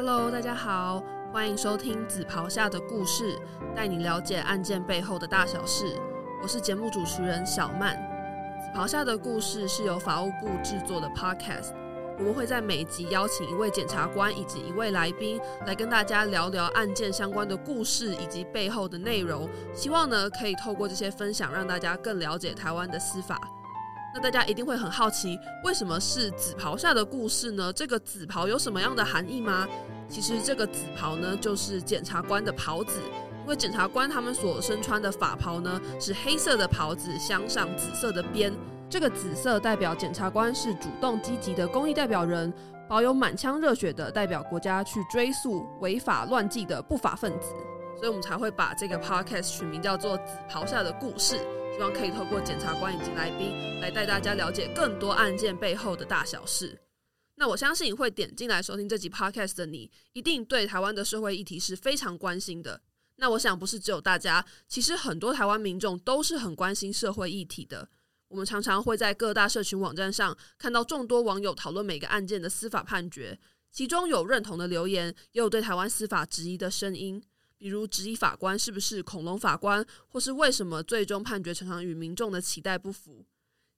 Hello，大家好，欢迎收听《紫袍下的故事》，带你了解案件背后的大小事。我是节目主持人小曼。《紫袍下的故事》是由法务部制作的 Podcast，我们会在每集邀请一位检察官以及一位来宾来跟大家聊聊案件相关的故事以及背后的内容。希望呢，可以透过这些分享，让大家更了解台湾的司法。那大家一定会很好奇，为什么是紫袍下的故事呢？这个紫袍有什么样的含义吗？其实这个紫袍呢，就是检察官的袍子。因为检察官他们所身穿的法袍呢，是黑色的袍子，镶上紫色的边。这个紫色代表检察官是主动积极的公益代表人，保有满腔热血的代表国家去追诉违法乱纪的不法分子。所以我们才会把这个 podcast 取名叫做《紫袍下的故事》。希望可以透过检察官以及来宾来带大家了解更多案件背后的大小事。那我相信会点进来收听这集 podcast 的你，一定对台湾的社会议题是非常关心的。那我想不是只有大家，其实很多台湾民众都是很关心社会议题的。我们常常会在各大社群网站上看到众多网友讨论每个案件的司法判决，其中有认同的留言，也有对台湾司法质疑的声音。比如质疑法官是不是恐龙法官，或是为什么最终判决常常与民众的期待不符。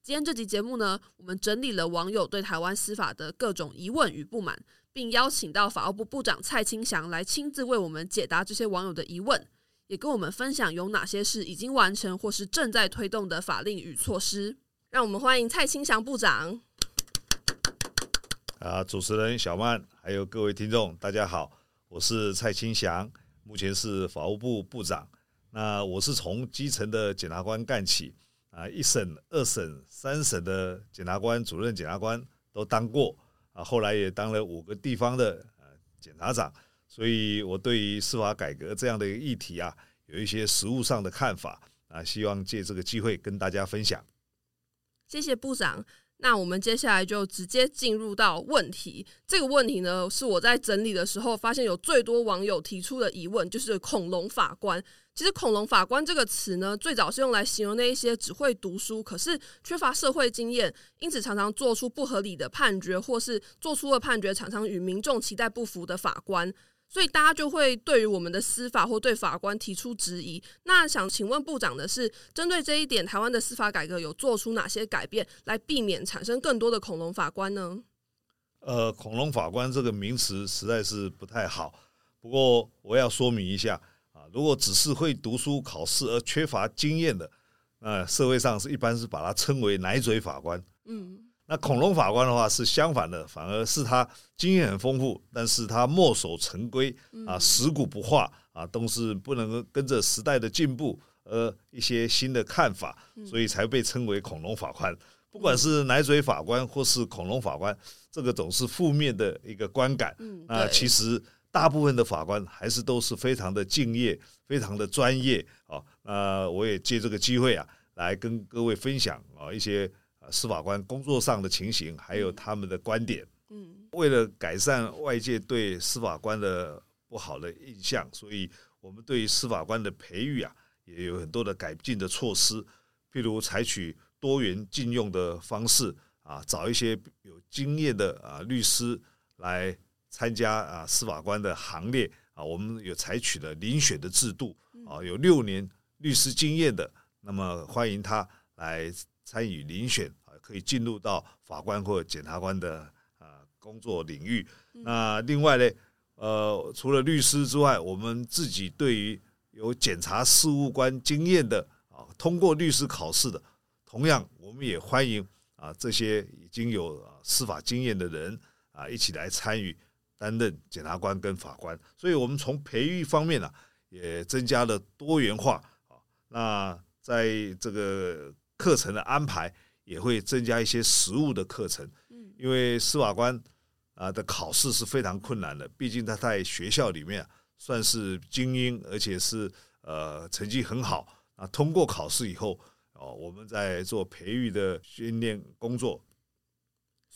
今天这集节目呢，我们整理了网友对台湾司法的各种疑问与不满，并邀请到法务部部长蔡清祥来亲自为我们解答这些网友的疑问，也跟我们分享有哪些是已经完成或是正在推动的法令与措施。让我们欢迎蔡清祥部长。啊，主持人小曼，还有各位听众，大家好，我是蔡清祥。目前是法务部部长，那我是从基层的检察官干起啊，一审、二审、三审的检察官、主任检察官都当过啊，后来也当了五个地方的呃检察长，所以我对于司法改革这样的一个议题啊，有一些实务上的看法啊，希望借这个机会跟大家分享。谢谢部长。那我们接下来就直接进入到问题。这个问题呢，是我在整理的时候发现有最多网友提出的疑问，就是“恐龙法官”。其实“恐龙法官”这个词呢，最早是用来形容那一些只会读书，可是缺乏社会经验，因此常常做出不合理的判决，或是做出的判决常常与民众期待不符的法官。所以大家就会对于我们的司法或对法官提出质疑。那想请问部长的是，针对这一点，台湾的司法改革有做出哪些改变，来避免产生更多的恐龙法官呢？呃，恐龙法官这个名词实在是不太好。不过我要说明一下啊，如果只是会读书考试而缺乏经验的，那社会上是一般是把它称为奶嘴法官。嗯。那恐龙法官的话是相反的，反而是他经验很丰富，但是他墨守成规啊，死古不化啊，都是不能够跟着时代的进步，呃一些新的看法，所以才被称为恐龙法官。不管是奶嘴法官或是恐龙法官，这个总是负面的一个观感。那其实大部分的法官还是都是非常的敬业，非常的专业啊。那我也借这个机会啊，来跟各位分享啊一些。司法官工作上的情形，还有他们的观点。嗯，为了改善外界对司法官的不好的印象，所以我们对于司法官的培育啊，也有很多的改进的措施。譬如采取多元禁用的方式啊，找一些有经验的啊律师来参加啊司法官的行列啊。我们有采取了遴选的制度啊，有六年律师经验的，那么欢迎他来。参与遴选啊，可以进入到法官或检察官的啊工作领域。那另外呢，呃，除了律师之外，我们自己对于有检察事务官经验的啊，通过律师考试的，同样我们也欢迎啊这些已经有司法经验的人啊一起来参与担任检察官跟法官。所以我们从培育方面呢，也增加了多元化啊。那在这个课程的安排也会增加一些实务的课程，嗯，因为司法官啊的考试是非常困难的，毕竟他在学校里面算是精英，而且是呃成绩很好啊。通过考试以后，哦，我们在做培育的训练工作。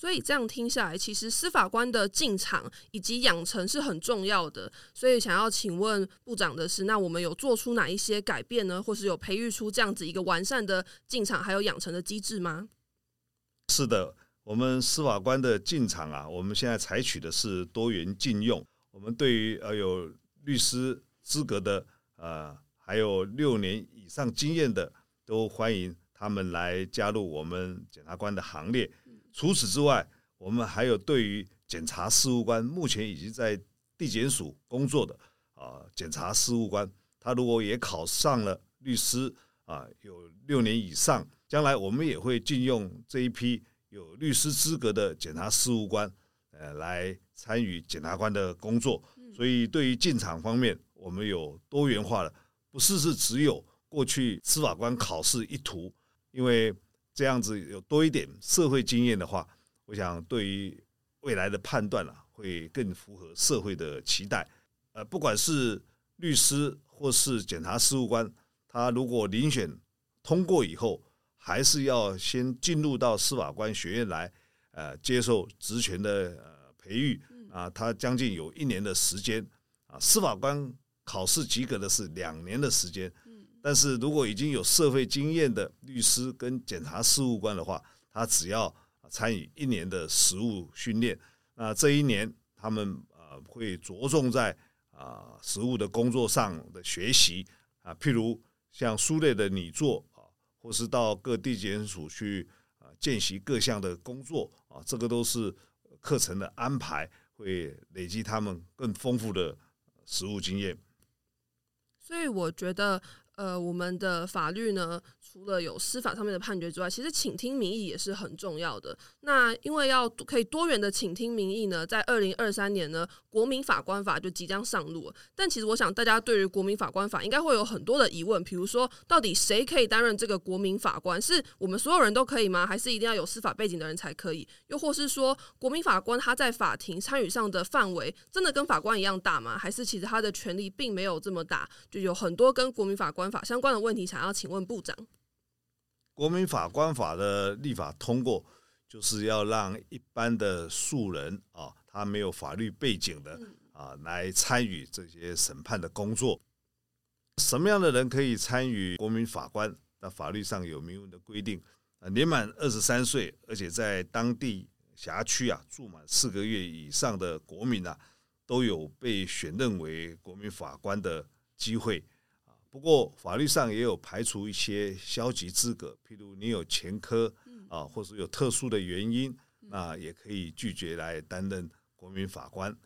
所以这样听下来，其实司法官的进场以及养成是很重要的。所以想要请问部长的是，那我们有做出哪一些改变呢？或是有培育出这样子一个完善的进场还有养成的机制吗？是的，我们司法官的进场啊，我们现在采取的是多元禁用。我们对于呃有律师资格的呃，还有六年以上经验的，都欢迎他们来加入我们检察官的行列。除此之外，我们还有对于检察事务官，目前已经在地检署工作的啊，检察事务官，他如果也考上了律师啊，有六年以上，将来我们也会禁用这一批有律师资格的检察事务官，呃，来参与检察官的工作。所以，对于进场方面，我们有多元化的，不是是只有过去司法官考试一途，因为这样子有多一点社会经验的话，我想对于未来的判断啊，会更符合社会的期待。呃，不管是律师或是检察事务官，他如果遴选通过以后，还是要先进入到司法官学院来，呃，接受职权的呃培育。啊，他将近有一年的时间啊，司法官考试及格的是两年的时间。但是如果已经有社会经验的律师跟检察事务官的话，他只要参与一年的实务训练，那这一年他们啊会着重在啊实务的工作上的学习啊，譬如像书类的拟作啊，或是到各地检署去啊见习各项的工作啊，这个都是课程的安排。会累积他们更丰富的实务经验，所以我觉得。呃，我们的法律呢，除了有司法上面的判决之外，其实倾听民意也是很重要的。那因为要可以多元的倾听民意呢，在二零二三年呢，国民法官法就即将上路。但其实我想，大家对于国民法官法应该会有很多的疑问，比如说，到底谁可以担任这个国民法官？是我们所有人都可以吗？还是一定要有司法背景的人才可以？又或是说，国民法官他在法庭参与上的范围真的跟法官一样大吗？还是其实他的权力并没有这么大？就有很多跟国民法官。法相关的问题，想要请问部长。国民法官法的立法通过，就是要让一般的素人啊，他没有法律背景的啊，来参与这些审判的工作。什么样的人可以参与国民法官？那法律上有明文的规定啊，年满二十三岁，而且在当地辖区啊住满四个月以上的国民啊，都有被选任为国民法官的机会。不过法律上也有排除一些消极资格，譬如你有前科啊，或是有特殊的原因，那也可以拒绝来担任国民法官。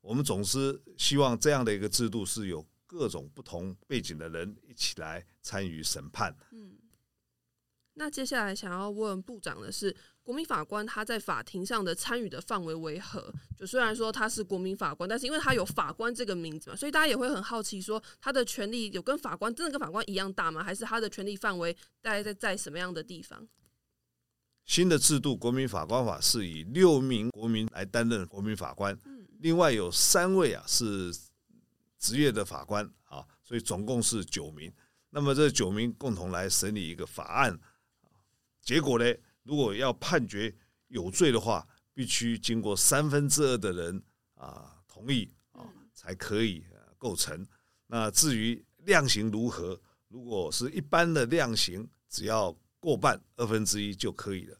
我们总是希望这样的一个制度是有各种不同背景的人一起来参与审判。嗯，那接下来想要问部长的是。国民法官他在法庭上的参与的范围为何？就虽然说他是国民法官，但是因为他有法官这个名字嘛，所以大家也会很好奇，说他的权利有跟法官真的跟法官一样大吗？还是他的权利范围大概在在什么样的地方？新的制度，国民法官法是以六名国民来担任国民法官，另外有三位啊是职业的法官啊，所以总共是九名。那么这九名共同来审理一个法案，结果呢？如果要判决有罪的话，必须经过三分之二的人啊同意啊，才可以构成。那至于量刑如何，如果是一般的量刑，只要过半二分之一就可以了。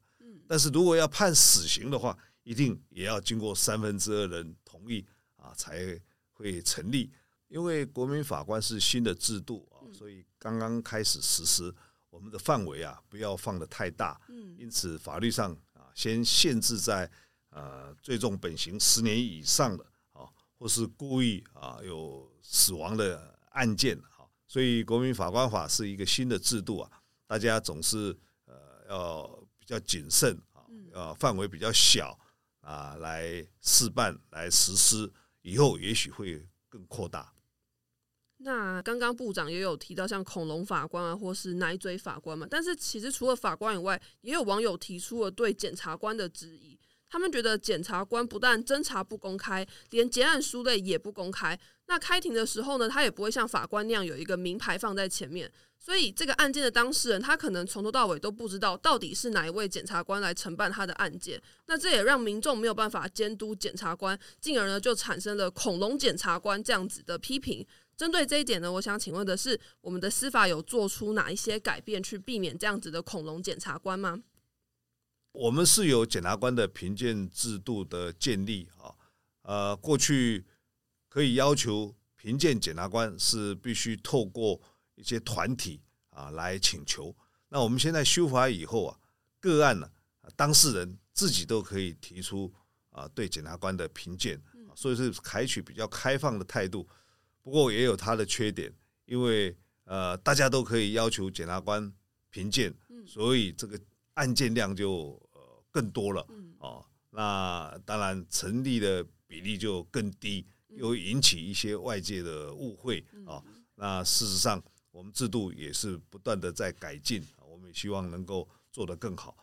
但是如果要判死刑的话，一定也要经过三分之二人同意啊，才会成立。因为国民法官是新的制度啊，所以刚刚开始实施。我们的范围啊，不要放的太大，嗯，因此法律上啊，先限制在呃最重本刑十年以上的啊，或是故意啊有死亡的案件啊，所以国民法官法是一个新的制度啊，大家总是呃要比较谨慎啊，呃范围比较小啊来试办来实施，以后也许会更扩大。那刚刚部长也有提到像恐龙法官啊，或是奶嘴法官嘛，但是其实除了法官以外，也有网友提出了对检察官的质疑。他们觉得检察官不但侦查不公开，连结案书类也不公开。那开庭的时候呢，他也不会像法官那样有一个名牌放在前面，所以这个案件的当事人他可能从头到尾都不知道到底是哪一位检察官来承办他的案件。那这也让民众没有办法监督检察官，进而呢就产生了“恐龙检察官”这样子的批评。针对这一点呢，我想请问的是，我们的司法有做出哪一些改变，去避免这样子的恐龙检察官吗？我们是有检察官的评鉴制度的建立啊，呃，过去可以要求评鉴检察官是必须透过一些团体啊来请求。那我们现在修法以后啊，个案呢，当事人自己都可以提出啊对检察官的评鉴，所以是采取比较开放的态度。不过也有它的缺点，因为呃大家都可以要求检察官评鉴，所以这个案件量就呃更多了哦。那当然成立的比例就更低，又引起一些外界的误会啊。那事实上，我们制度也是不断的在改进，我们也希望能够做得更好。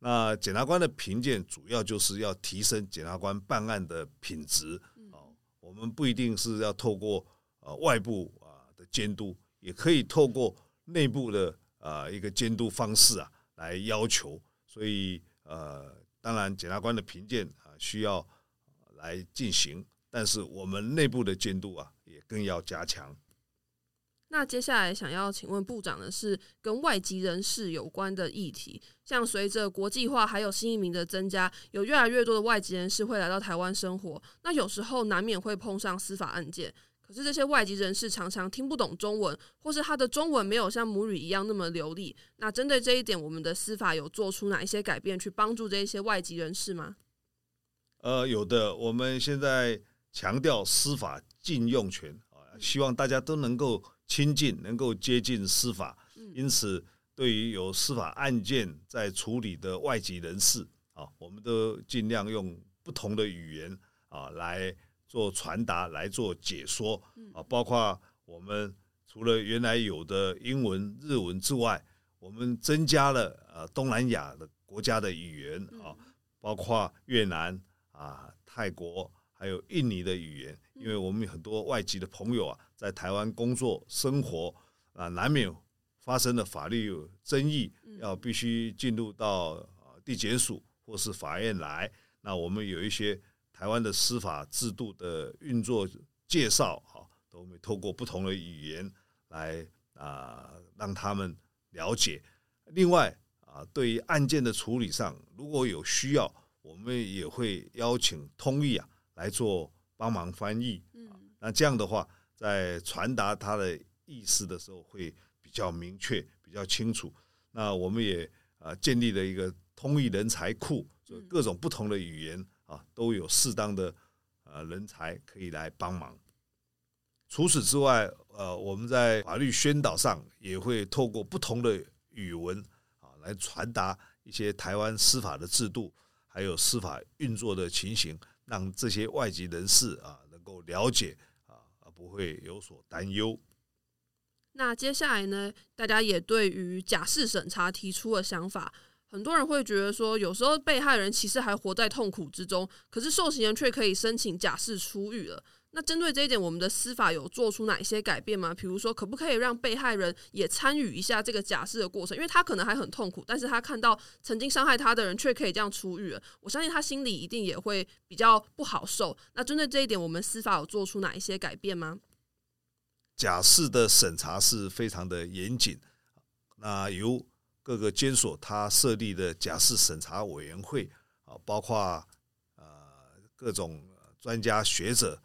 那检察官的评鉴主要就是要提升检察官办案的品质啊。我们不一定是要透过呃外部啊的监督，也可以透过内部的啊一个监督方式啊来要求。所以呃。当然，检察官的评鉴啊需要来进行，但是我们内部的监督啊也更要加强。那接下来想要请问部长的是跟外籍人士有关的议题，像随着国际化还有新移民的增加，有越来越多的外籍人士会来到台湾生活，那有时候难免会碰上司法案件。可是这些外籍人士常常听不懂中文，或是他的中文没有像母语一样那么流利。那针对这一点，我们的司法有做出哪一些改变，去帮助这一些外籍人士吗？呃，有的。我们现在强调司法禁用权啊，希望大家都能够亲近，能够接近司法。因此，对于有司法案件在处理的外籍人士啊，我们都尽量用不同的语言啊来。做传达来做解说啊，包括我们除了原来有的英文、日文之外，我们增加了呃东南亚的国家的语言啊，包括越南啊、泰国还有印尼的语言，因为我们很多外籍的朋友啊，在台湾工作生活啊，难免发生了法律争议，要必须进入到地检署或是法院来，那我们有一些。台湾的司法制度的运作介绍啊，都会透过不同的语言来啊，让他们了解。另外啊，对于案件的处理上，如果有需要，我们也会邀请通译啊来做帮忙翻译。嗯，那这样的话，在传达他的意思的时候会比较明确、比较清楚。那我们也啊建立了一个通译人才库，就各种不同的语言。啊，都有适当的呃人才可以来帮忙。除此之外，呃，我们在法律宣导上也会透过不同的语文啊，来传达一些台湾司法的制度，还有司法运作的情形，让这些外籍人士啊能够了解啊，而不会有所担忧。那接下来呢，大家也对于假释审查提出了想法。很多人会觉得说，有时候被害人其实还活在痛苦之中，可是受刑人却可以申请假释出狱了。那针对这一点，我们的司法有做出哪一些改变吗？比如说，可不可以让被害人也参与一下这个假释的过程？因为他可能还很痛苦，但是他看到曾经伤害他的人却可以这样出狱了，我相信他心里一定也会比较不好受。那针对这一点，我们司法有做出哪一些改变吗？假释的审查是非常的严谨，那由。各个监所他设立的假释审查委员会啊，包括呃各种专家学者，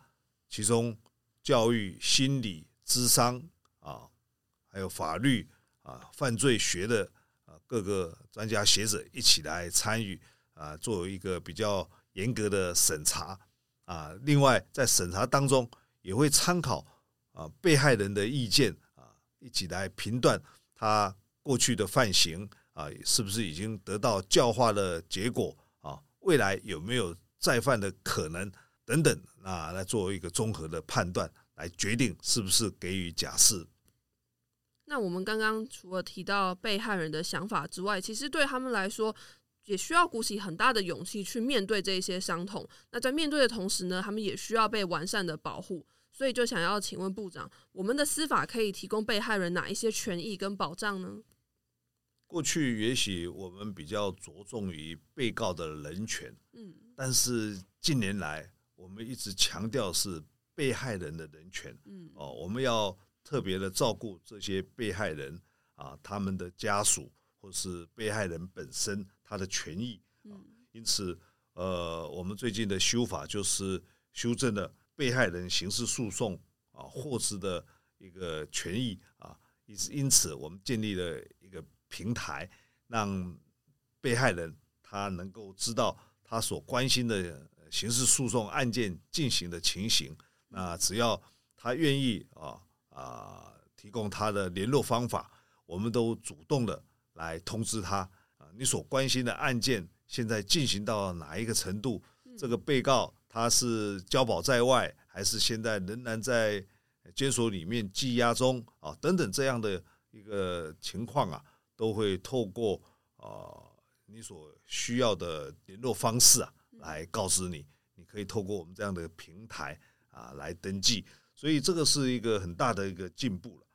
其中教育、心理、智商啊，还有法律啊、犯罪学的啊各个专家学者一起来参与啊，作为一个比较严格的审查啊。另外，在审查当中也会参考啊被害人的意见啊，一起来评断他。过去的犯行啊，是不是已经得到教化的结果啊？未来有没有再犯的可能等等啊？来作为一个综合的判断，来决定是不是给予假释。那我们刚刚除了提到被害人的想法之外，其实对他们来说，也需要鼓起很大的勇气去面对这些伤痛。那在面对的同时呢，他们也需要被完善的保护。所以就想要请问部长，我们的司法可以提供被害人哪一些权益跟保障呢？过去也许我们比较着重于被告的人权，嗯，但是近年来我们一直强调是被害人的人权，嗯，哦，我们要特别的照顾这些被害人啊，他们的家属或是被害人本身他的权益，嗯，因此，呃，我们最近的修法就是修正了被害人刑事诉讼啊获知的一个权益啊，因因此我们建立了平台，让被害人他能够知道他所关心的刑事诉讼案件进行的情形。那只要他愿意啊啊提供他的联络方法，我们都主动的来通知他啊，你所关心的案件现在进行到哪一个程度？这个被告他是交保在外，还是现在仍然在监所里面羁押中啊？等等这样的一个情况啊，都会透过啊你所需要的联络方式啊，来告知你。你可以透过我们这样的平台啊来登记，所以这个是一个很大的一个进步了。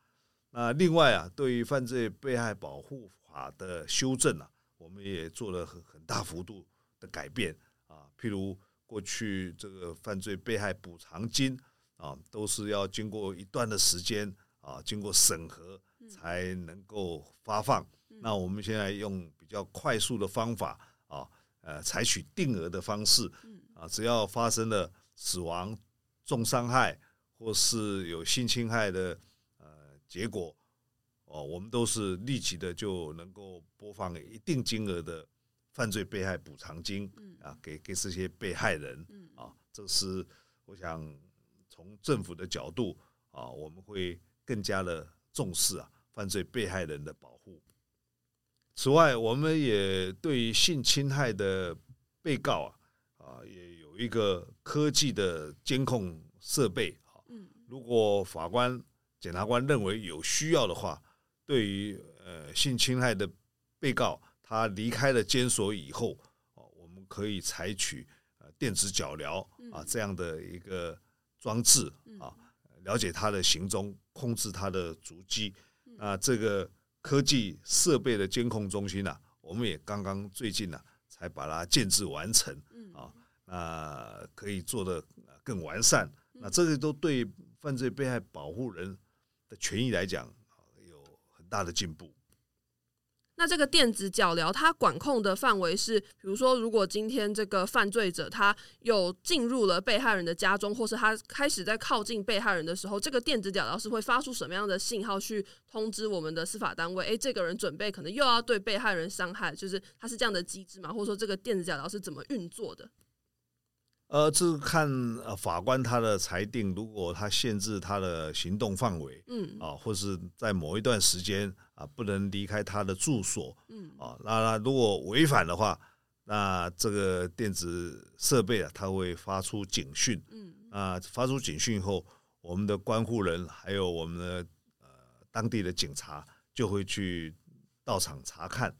那另外啊，对于犯罪被害保护法的修正啊，我们也做了很很大幅度的改变啊。譬如过去这个犯罪被害补偿金啊，都是要经过一段的时间啊，经过审核才能够发放。那我们现在用比较快速的方法啊，呃，采取定额的方式啊，只要发生了死亡、重伤害或是有性侵害的呃结果哦，我们都是立即的就能够播放一定金额的。犯罪被害补偿金啊，给给这些被害人啊，这是我想从政府的角度啊，我们会更加的重视啊犯罪被害人的保护。此外，我们也对于性侵害的被告啊啊，也有一个科技的监控设备啊。如果法官、检察官认为有需要的话，对于呃性侵害的被告。他离开了监所以后，哦，我们可以采取呃电子脚镣啊这样的一个装置啊，了解他的行踪，控制他的足迹。那这个科技设备的监控中心呢，我们也刚刚最近呢才把它建制完成啊，那可以做的更完善。那这些都对犯罪被害保护人的权益来讲有很大的进步。那这个电子脚镣，它管控的范围是，比如说，如果今天这个犯罪者他有进入了被害人的家中，或是他开始在靠近被害人的时候，这个电子脚镣是会发出什么样的信号去通知我们的司法单位？诶，这个人准备可能又要对被害人伤害，就是他是这样的机制嘛？或者说，这个电子脚镣是怎么运作的？呃，这是看呃法官他的裁定，如果他限制他的行动范围，嗯。啊，或是在某一段时间啊不能离开他的住所，嗯。啊，那那如果违反的话，那这个电子设备啊，它会发出警讯，嗯。啊，发出警讯后，我们的关护人还有我们的呃当地的警察就会去到场查看。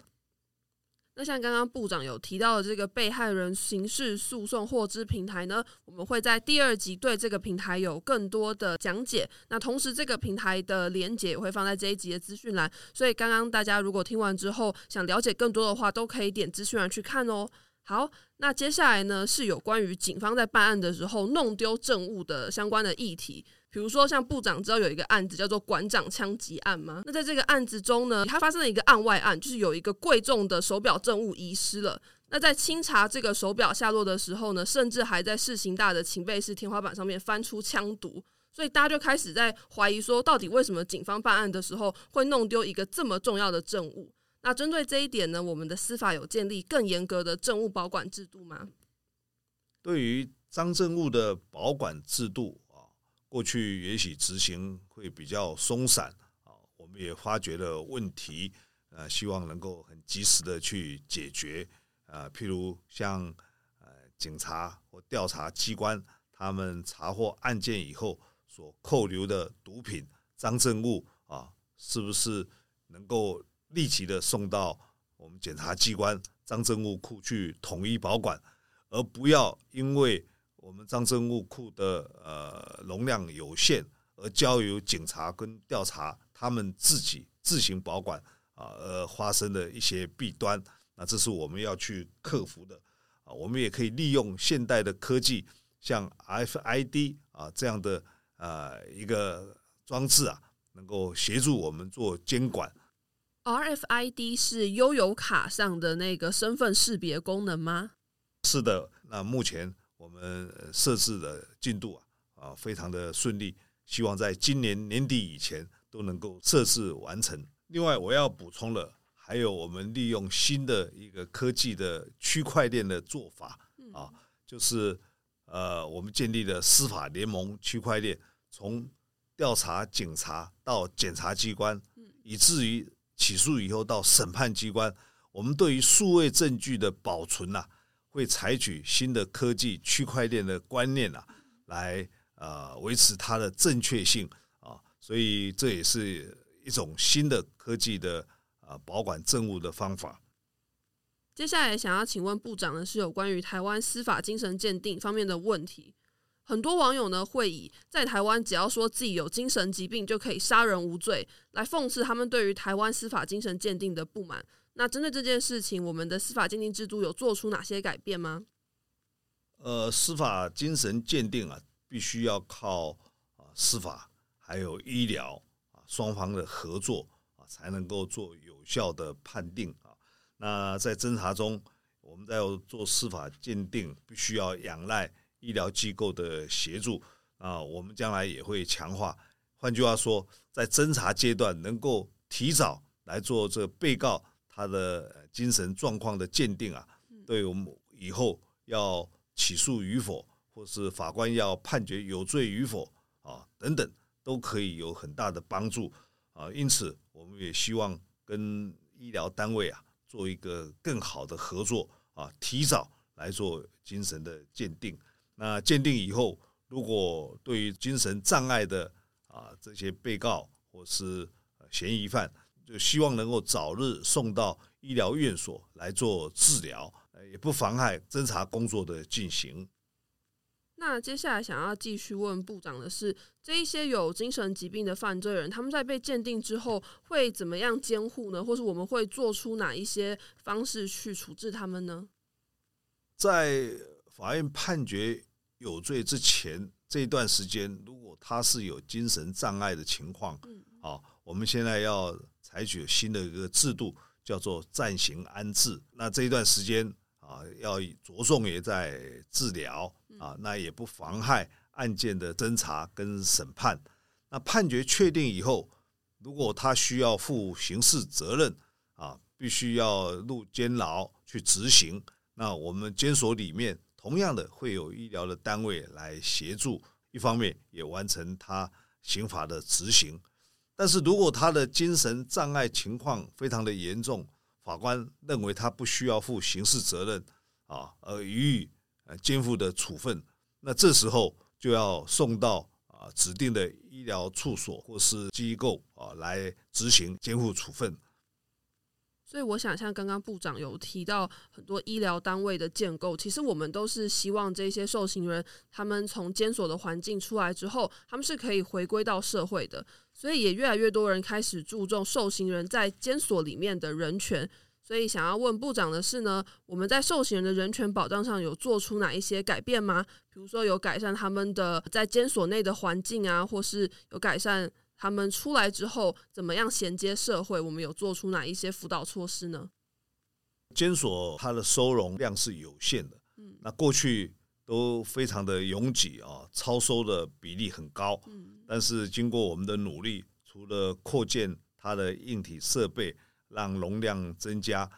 那像刚刚部长有提到的这个被害人刑事诉讼获知平台呢，我们会在第二集对这个平台有更多的讲解。那同时，这个平台的连接也会放在这一集的资讯栏，所以刚刚大家如果听完之后想了解更多的话，都可以点资讯栏去看哦。好，那接下来呢是有关于警方在办案的时候弄丢证物的相关的议题。比如说，像部长知道有一个案子叫做馆长枪击案吗？那在这个案子中呢，它发生了一个案外案，就是有一个贵重的手表证物遗失了。那在清查这个手表下落的时候呢，甚至还在市刑大的警备室天花板上面翻出枪毒，所以大家就开始在怀疑说，到底为什么警方办案的时候会弄丢一个这么重要的证物？那针对这一点呢，我们的司法有建立更严格的证物保管制度吗？对于赃证物的保管制度。过去也许执行会比较松散啊，我们也发觉了问题，呃，希望能够很及时的去解决啊。譬如像呃警察或调查机关，他们查获案件以后所扣留的毒品、赃证物啊，是不是能够立即的送到我们检察机关赃证物库去统一保管，而不要因为。我们赃证物库的呃容量有限，而交由警察跟调查他们自己自行保管啊，而发生的一些弊端，那这是我们要去克服的啊。我们也可以利用现代的科技，像 RFID 啊这样的呃一个装置啊，能够协助我们做监管。RFID 是悠游卡上的那个身份识别功能吗？是的，那目前。我们设置的进度啊啊非常的顺利，希望在今年年底以前都能够设置完成。另外，我要补充了，还有我们利用新的一个科技的区块链的做法啊，就是呃，我们建立了司法联盟区块链，从调查警察到检察机关，以至于起诉以后到审判机关，我们对于数位证据的保存呐，会采取新的科技区块链的观念呐，来呃维持它的正确性啊，所以这也是一种新的科技的呃保管证物的方法。接下来想要请问部长的是有关于台湾司法精神鉴定方面的问题。很多网友呢会以在台湾只要说自己有精神疾病就可以杀人无罪，来讽刺他们对于台湾司法精神鉴定的不满。那针对这件事情，我们的司法鉴定制度有做出哪些改变吗？呃，司法精神鉴定啊，必须要靠啊司法还有医疗啊双方的合作啊，才能够做有效的判定啊。那在侦查中，我们在做司法鉴定，必须要仰赖。医疗机构的协助啊，我们将来也会强化。换句话说，在侦查阶段能够提早来做这被告他的精神状况的鉴定啊，对我们以后要起诉与否，或是法官要判决有罪与否啊等等，都可以有很大的帮助啊。因此，我们也希望跟医疗单位啊做一个更好的合作啊，提早来做精神的鉴定。那鉴定以后，如果对于精神障碍的啊这些被告或是嫌疑犯，就希望能够早日送到医疗院所来做治疗，也不妨碍侦查工作的进行。那接下来想要继续问部长的是，这一些有精神疾病的犯罪人，他们在被鉴定之后会怎么样监护呢？或是我们会做出哪一些方式去处置他们呢？在法院判决有罪之前这一段时间，如果他是有精神障碍的情况，啊，我们现在要采取新的一个制度，叫做暂行安置。那这一段时间啊，要着重也在治疗啊，那也不妨害案件的侦查跟审判。那判决确定以后，如果他需要负刑事责任啊，必须要入监牢去执行。那我们监所里面同样的会有医疗的单位来协助，一方面也完成他刑法的执行。但是如果他的精神障碍情况非常的严重，法官认为他不需要负刑事责任啊，而予以呃监护的处分，那这时候就要送到啊指定的医疗处所或是机构啊来执行监护处分。所以，我想像刚刚部长有提到很多医疗单位的建构，其实我们都是希望这些受刑人他们从监所的环境出来之后，他们是可以回归到社会的。所以，也越来越多人开始注重受刑人在监所里面的人权。所以，想要问部长的是呢，我们在受刑人的人权保障上有做出哪一些改变吗？比如说，有改善他们的在监所内的环境啊，或是有改善。他们出来之后怎么样衔接社会？我们有做出哪一些辅导措施呢？监所它的收容量是有限的，嗯，那过去都非常的拥挤啊，超收的比例很高，嗯，但是经过我们的努力，除了扩建它的硬体设备，让容量增加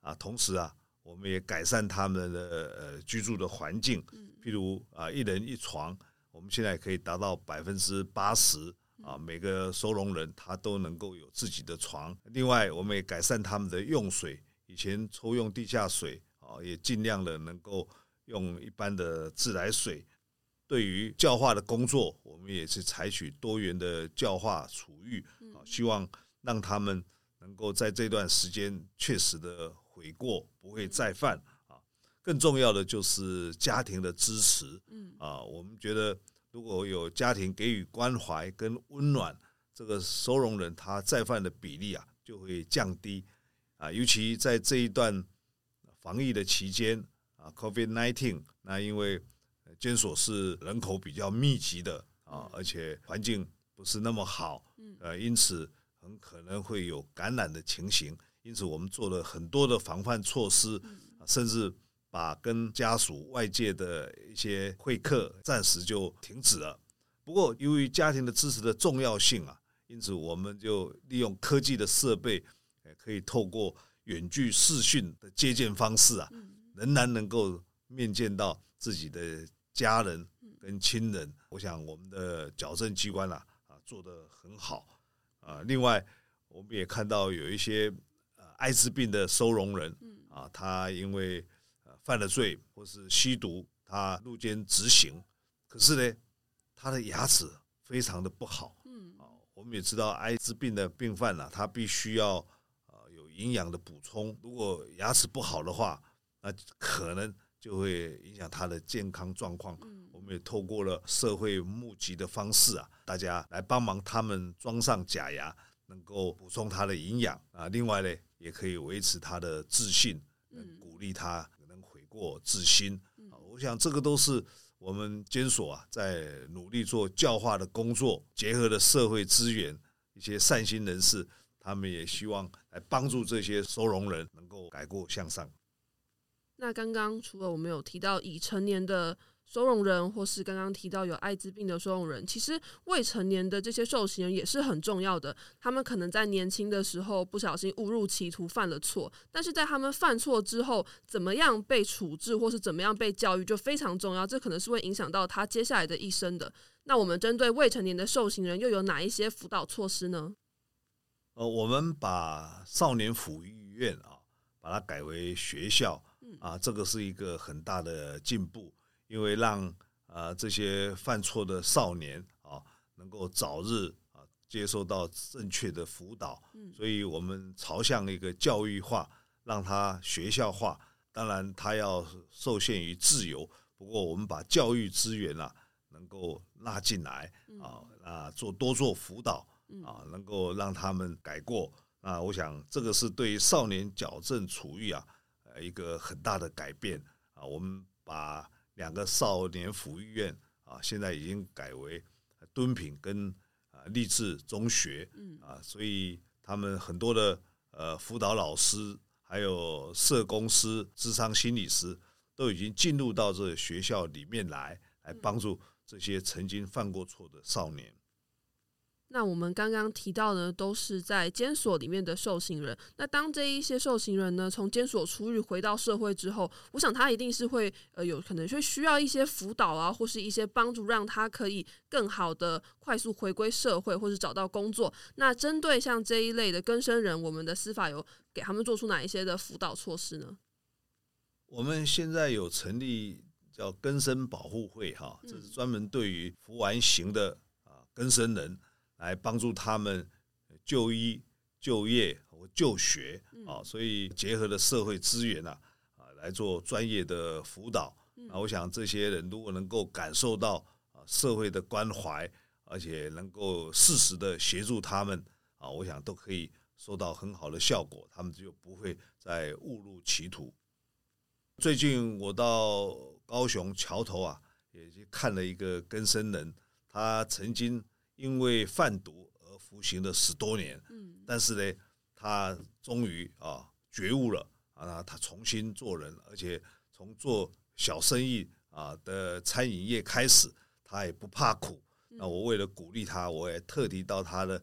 啊，同时啊，我们也改善他们的呃居住的环境，嗯，譬如啊一人一床，我们现在可以达到百分之八十。啊，每个收容人他都能够有自己的床。另外，我们也改善他们的用水，以前抽用地下水啊，也尽量的能够用一般的自来水。对于教化的工作，我们也是采取多元的教化处遇啊，希望让他们能够在这段时间确实的悔过，不会再犯啊。更重要的就是家庭的支持，嗯啊，我们觉得。如果有家庭给予关怀跟温暖，这个收容人他再犯的比例啊就会降低啊。尤其在这一段防疫的期间啊，COVID nineteen，那因为监所是人口比较密集的啊，而且环境不是那么好，呃，因此很可能会有感染的情形。因此，我们做了很多的防范措施，甚至把跟家属外界的一些会客暂时就停止了。不过，由于家庭的支持的重要性啊，因此我们就利用科技的设备，可以透过远距视讯的接见方式啊，仍然能够面见到自己的家人跟亲人。我想我们的矫正机关啊啊做得很好啊。另外，我们也看到有一些呃艾滋病的收容人啊，他因为犯了罪或是吸毒，他入监执行，可是呢。他的牙齿非常的不好，嗯，啊，我们也知道艾滋病的病犯呢，他必须要呃有营养的补充，如果牙齿不好的话，那可能就会影响他的健康状况。嗯，我们也透过了社会募集的方式啊，大家来帮忙他们装上假牙，能够补充他的营养啊。另外呢，也可以维持他的自信，嗯，鼓励他能悔过自新。啊，我想这个都是。我们监所啊，在努力做教化的工作，结合了社会资源，一些善心人士，他们也希望来帮助这些收容人能够改过向上。那刚刚除了我们有提到已成年的。收容人，或是刚刚提到有艾滋病的收容人，其实未成年的这些受刑人也是很重要的。他们可能在年轻的时候不小心误入歧途，犯了错，但是在他们犯错之后，怎么样被处置，或是怎么样被教育，就非常重要。这可能是会影响到他接下来的一生的。那我们针对未成年的受刑人，又有哪一些辅导措施呢？呃，我们把少年抚育院啊，把它改为学校，啊，这个是一个很大的进步。因为让啊这些犯错的少年啊能够早日啊接受到正确的辅导，所以我们朝向一个教育化，让他学校化。当然，他要受限于自由，不过我们把教育资源啊能够拉进来啊啊做多做辅导啊，能够让他们改过。啊我想这个是对少年矫正处遇啊呃一个很大的改变啊。我们把两个少年抚育院啊，现在已经改为敦品跟啊励志中学，啊，所以他们很多的呃辅导老师，还有社工师、智商心理师，都已经进入到这学校里面来，来帮助这些曾经犯过错的少年。那我们刚刚提到呢都是在监所里面的受刑人。那当这一些受刑人呢，从监所出狱回到社会之后，我想他一定是会呃有可能会需要一些辅导啊，或是一些帮助，让他可以更好的快速回归社会，或是找到工作。那针对像这一类的更生人，我们的司法有给他们做出哪一些的辅导措施呢？我们现在有成立叫更生保护会，哈，这是专门对于服完刑的啊更生人。来帮助他们就医、就业或就学啊，所以结合了社会资源呐啊，来做专业的辅导。啊，我想这些人如果能够感受到啊社会的关怀，而且能够适时的协助他们啊，我想都可以收到很好的效果，他们就不会再误入歧途。最近我到高雄桥头啊，也去看了一个根生人，他曾经。因为贩毒而服刑了十多年，嗯，但是呢，他终于啊觉悟了啊，他重新做人，而且从做小生意啊的餐饮业开始，他也不怕苦。那我为了鼓励他，我也特地到他的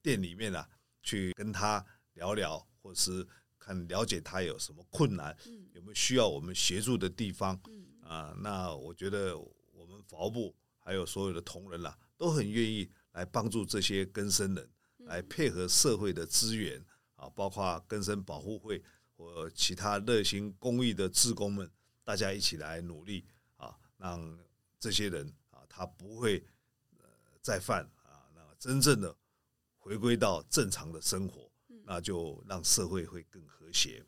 店里面啊去跟他聊聊，或是看了解他有什么困难，有没有需要我们协助的地方，啊，那我觉得我们法务部还有所有的同仁啦。都很愿意来帮助这些根生人，来配合社会的资源啊，包括根生保护会或其他热心公益的志工们，大家一起来努力啊，让这些人啊，他不会呃再犯啊，那真正的回归到正常的生活，那就让社会会更和谐。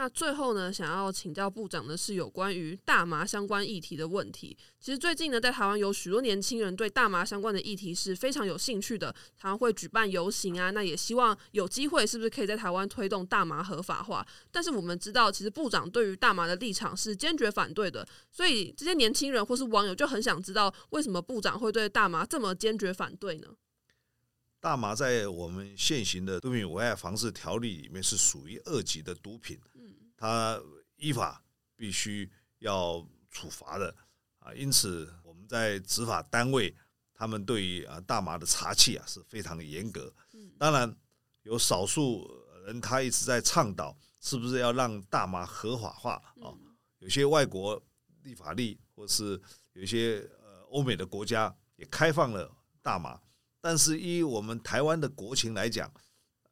那最后呢，想要请教部长的是有关于大麻相关议题的问题。其实最近呢，在台湾有许多年轻人对大麻相关的议题是非常有兴趣的，常常会举办游行啊。那也希望有机会，是不是可以在台湾推动大麻合法化？但是我们知道，其实部长对于大麻的立场是坚决反对的。所以这些年轻人或是网友就很想知道，为什么部长会对大麻这么坚决反对呢？大麻在我们现行的毒品危害防治条例里面是属于二级的毒品。它依法必须要处罚的啊。因此，我们在执法单位，他们对于啊大麻的查缉啊是非常严格。当然，有少数人他一直在倡导，是不是要让大麻合法化啊？有些外国立法例，或是有一些呃欧美的国家也开放了大麻，但是依我们台湾的国情来讲，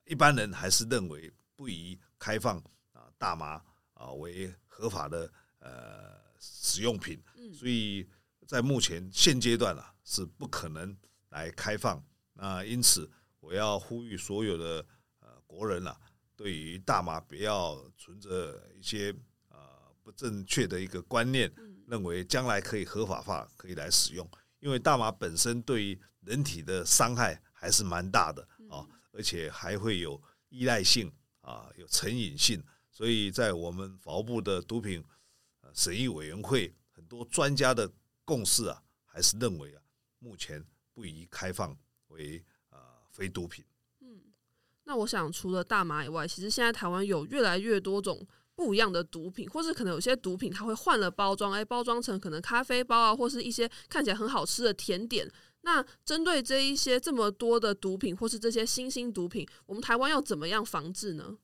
一般人还是认为不宜开放啊大麻啊为合法的呃使用品，所以在目前现阶段啊是不可能来开放。那因此我要呼吁所有的呃国人啊，对于大麻不要存着一些呃。不正确的一个观念，认为将来可以合法化，可以来使用。因为大麻本身对于人体的伤害还是蛮大的啊，而且还会有依赖性啊，有成瘾性。所以在我们法务部的毒品审议委员会，很多专家的共识啊，还是认为啊，目前不宜开放为啊非毒品。嗯，那我想除了大麻以外，其实现在台湾有越来越多种。不一样的毒品，或是可能有些毒品它会换了包装，哎，包装成可能咖啡包啊，或是一些看起来很好吃的甜点。那针对这一些这么多的毒品，或是这些新兴毒品，我们台湾要怎么样防治呢？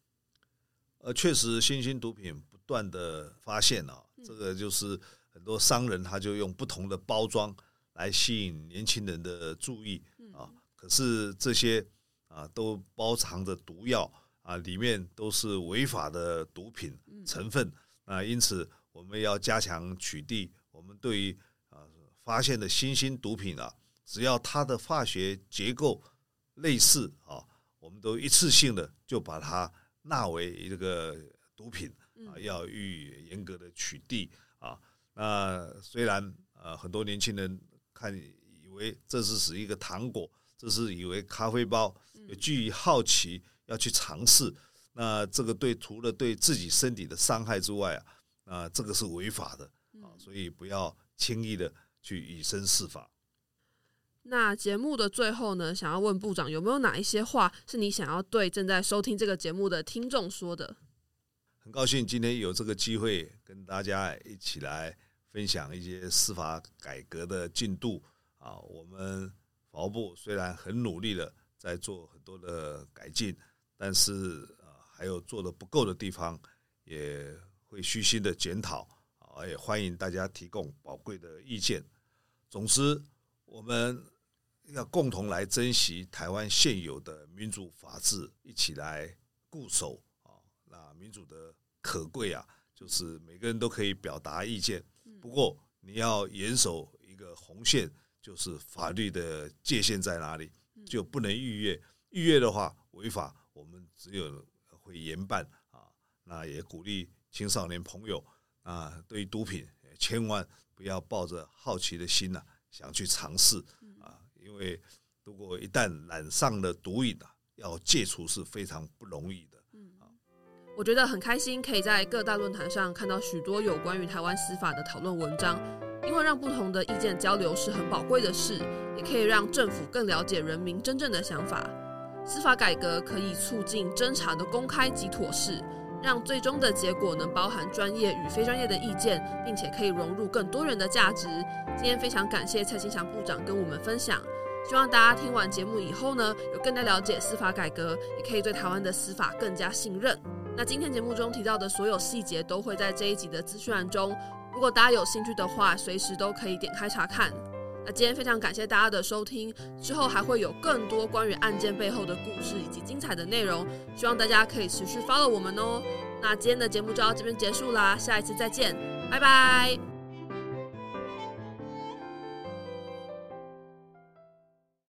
呃，确实新兴毒品不断的发现啊，这个就是很多商人他就用不同的包装来吸引年轻人的注意啊，可是这些啊都包藏着毒药。啊，里面都是违法的毒品成分啊，因此我们要加强取缔。我们对于啊发现的新兴毒品啊，只要它的化学结构类似啊，我们都一次性的就把它纳为这个毒品啊，要予以严格的取缔啊。那虽然呃，很多年轻人看以为这是是一个糖果，这是以为咖啡包，有基于好奇。要去尝试，那这个对除了对自己身体的伤害之外啊，啊，这个是违法的啊，所以不要轻易的去以身试法。那节目的最后呢，想要问部长有没有哪一些话是你想要对正在收听这个节目的听众说的？很高兴今天有这个机会跟大家一起来分享一些司法改革的进度啊。我们法务部虽然很努力的在做很多的改进。但是啊，还有做的不够的地方，也会虚心的检讨啊，也欢迎大家提供宝贵的意见。总之，我们要共同来珍惜台湾现有的民主法治，一起来固守啊。那民主的可贵啊，就是每个人都可以表达意见。不过，你要严守一个红线，就是法律的界限在哪里，就不能逾越。逾越的话，违法。我们只有会严办啊，那也鼓励青少年朋友啊，对于毒品千万不要抱着好奇的心呐，想去尝试啊，因为如果一旦染上了毒瘾啊，要戒除是非常不容易的。嗯，我觉得很开心，可以在各大论坛上看到许多有关于台湾司法的讨论文章，因为让不同的意见交流是很宝贵的事，也可以让政府更了解人民真正的想法。司法改革可以促进侦查的公开及妥适，让最终的结果能包含专业与非专业的意见，并且可以融入更多人的价值。今天非常感谢蔡清祥部长跟我们分享，希望大家听完节目以后呢，有更加了解司法改革，也可以对台湾的司法更加信任。那今天节目中提到的所有细节都会在这一集的资讯栏中，如果大家有兴趣的话，随时都可以点开查看。那今天非常感谢大家的收听，之后还会有更多关于案件背后的故事以及精彩的内容，希望大家可以持续 follow 我们哦。那今天的节目就到这边结束啦，下一次再见，拜拜。